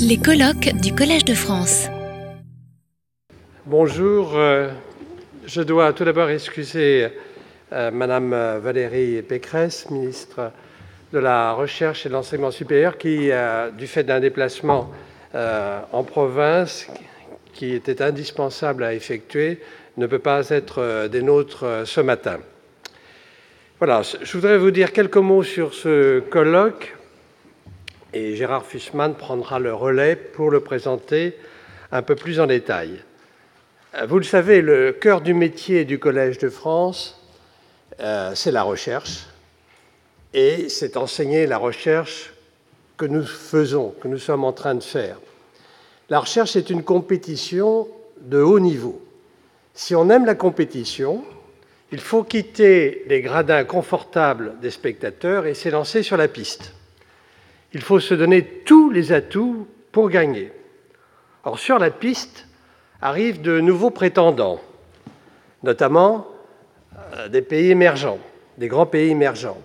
Les colloques du Collège de France. Bonjour, euh, je dois tout d'abord excuser euh, Madame Valérie Pécresse, ministre de la Recherche et de l'Enseignement supérieur, qui, euh, du fait d'un déplacement en province qui était indispensable à effectuer, ne peut pas être des nôtres ce matin. Voilà, je voudrais vous dire quelques mots sur ce colloque et Gérard Fussman prendra le relais pour le présenter un peu plus en détail. Vous le savez, le cœur du métier du Collège de France, euh, c'est la recherche, et c'est enseigner la recherche que nous faisons, que nous sommes en train de faire. La recherche est une compétition de haut niveau. Si on aime la compétition, il faut quitter les gradins confortables des spectateurs et s'élancer sur la piste il faut se donner tous les atouts pour gagner. Or, sur la piste arrivent de nouveaux prétendants, notamment euh, des pays émergents, des grands pays émergents.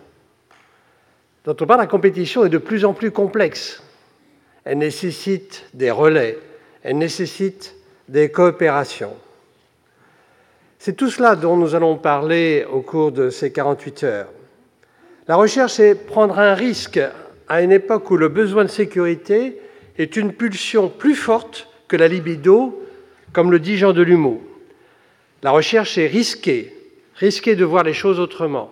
D'autre part, la compétition est de plus en plus complexe. Elle nécessite des relais, elle nécessite des coopérations. C'est tout cela dont nous allons parler au cours de ces 48 heures. La recherche, c'est prendre un risque à une époque où le besoin de sécurité est une pulsion plus forte que la libido, comme le dit Jean Delumeau. La recherche est risquée, risquée de voir les choses autrement.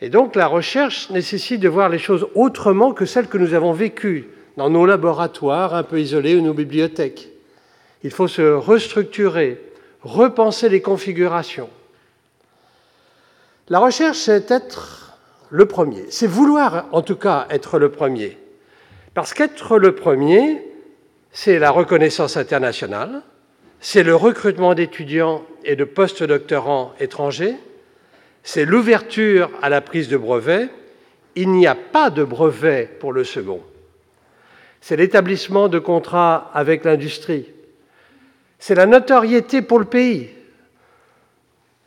Et donc la recherche nécessite de voir les choses autrement que celles que nous avons vécues dans nos laboratoires un peu isolés ou nos bibliothèques. Il faut se restructurer, repenser les configurations. La recherche, c'est être le premier. C'est vouloir en tout cas être le premier. Parce qu'être le premier, c'est la reconnaissance internationale, c'est le recrutement d'étudiants et de post-doctorants étrangers, c'est l'ouverture à la prise de brevet. Il n'y a pas de brevet pour le second. C'est l'établissement de contrats avec l'industrie. C'est la notoriété pour le pays.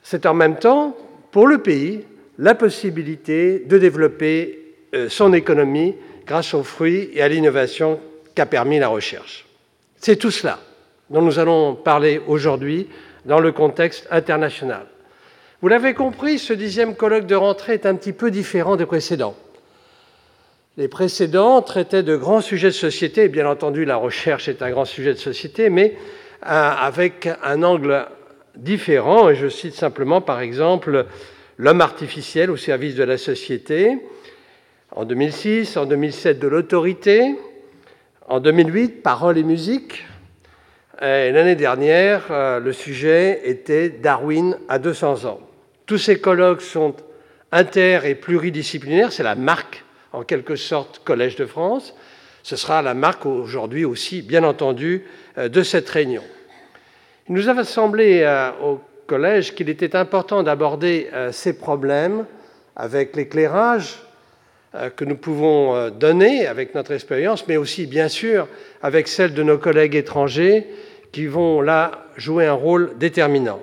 C'est en même temps, pour le pays, la possibilité de développer euh, son économie grâce aux fruits et à l'innovation qu'a permis la recherche. C'est tout cela dont nous allons parler aujourd'hui dans le contexte international. Vous l'avez compris, ce dixième colloque de rentrée est un petit peu différent des précédents. Les précédents traitaient de grands sujets de société, et bien entendu la recherche est un grand sujet de société, mais euh, avec un angle différent, et je cite simplement par exemple L'homme artificiel au service de la société, en 2006, en 2007 de l'autorité, en 2008 parole et musique, et l'année dernière, euh, le sujet était Darwin à 200 ans. Tous ces colloques sont inter- et pluridisciplinaires, c'est la marque en quelque sorte Collège de France. Ce sera la marque aujourd'hui aussi, bien entendu, euh, de cette réunion. Il nous a semblé au collège qu'il était important d'aborder euh, ces problèmes avec l'éclairage euh, que nous pouvons euh, donner avec notre expérience, mais aussi, bien sûr, avec celle de nos collègues étrangers qui vont là jouer un rôle déterminant.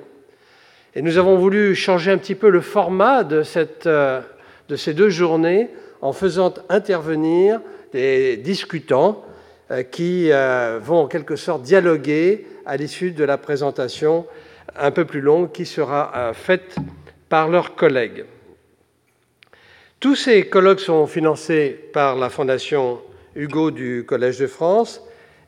Et nous avons voulu changer un petit peu le format de, de ces deux journées en faisant intervenir des discutants qui vont en quelque sorte dialoguer à l'issue de la présentation un peu plus longue qui sera euh, faite par leurs collègues. Tous ces colloques sont financés par la Fondation Hugo du Collège de France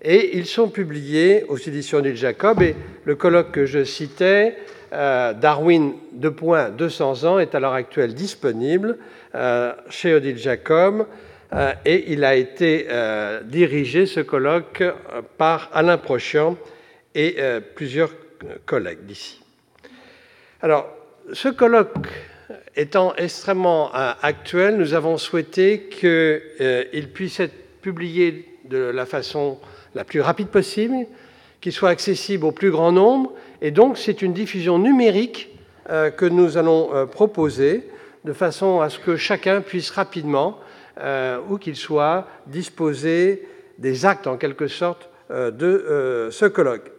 et ils sont publiés aux éditions d'Il Jacob. Et le colloque que je citais, euh, Darwin 2.200 ans, est à l'heure actuelle disponible euh, chez Odile Jacob et il a été dirigé, ce colloque, par Alain Prochian et plusieurs collègues d'ici. Alors, ce colloque étant extrêmement euh, actuel, nous avons souhaité qu'il euh, puisse être publié de la façon la plus rapide possible, qu'il soit accessible au plus grand nombre, et donc c'est une diffusion numérique euh, que nous allons proposer, de façon à ce que chacun puisse rapidement, où qu'il soit, disposer des actes en quelque sorte de ce colloque.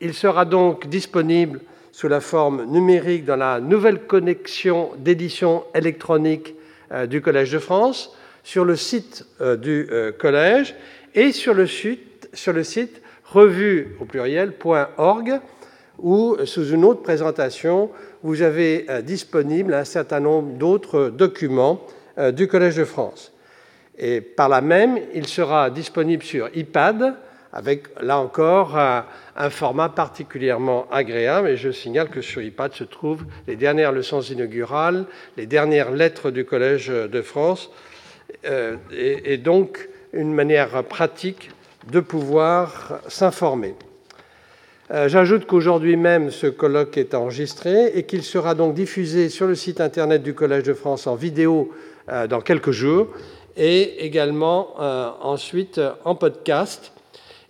Il sera donc disponible sous la forme numérique dans la nouvelle connexion d'édition électronique euh, du Collège de France, sur le site euh, du euh, Collège, et sur le site, sur au pluriel.org où, sous une autre présentation, vous avez disponible un certain nombre d'autres documents du Collège de France. Et par là même, il sera disponible sur iPad, avec là encore un, format particulièrement agréable. Et je signale que sur iPad se trouvent les dernières leçons inaugurales, les dernières lettres du Collège de France, euh, et, donc une manière pratique de pouvoir s'informer. Euh, j'ajoute qu'aujourd'hui même, ce colloque est enregistré et qu'il sera donc diffusé sur le site internet du Collège de France en vidéo euh, dans quelques jours et également ensuite en podcast.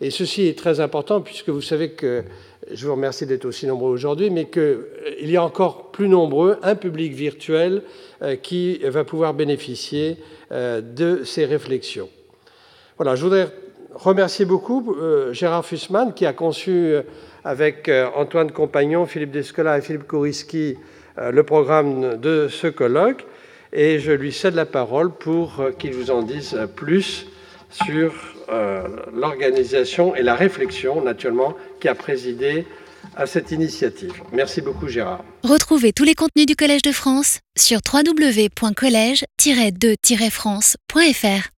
Et ceci est très important puisque vous savez que, je vous remercie d'être aussi nombreux aujourd'hui, mais qu'il euh, y a encore plus nombreux un public virtuel euh, qui va pouvoir bénéficier de ces réflexions. Voilà, je voudrais remercier beaucoup Gérard Fussman qui a conçu avec Antoine Compagnon, Philippe Descola et Philippe Koriski le programme de ce colloque et je lui cède la parole pour euh, qu'il vous en dise plus sur euh, l'organisation et la réflexion, naturellement, qui a présidé à cette initiative. Merci beaucoup, Gérard. Retrouvez tous les contenus du Collège de France sur www.colège-2-france.fr.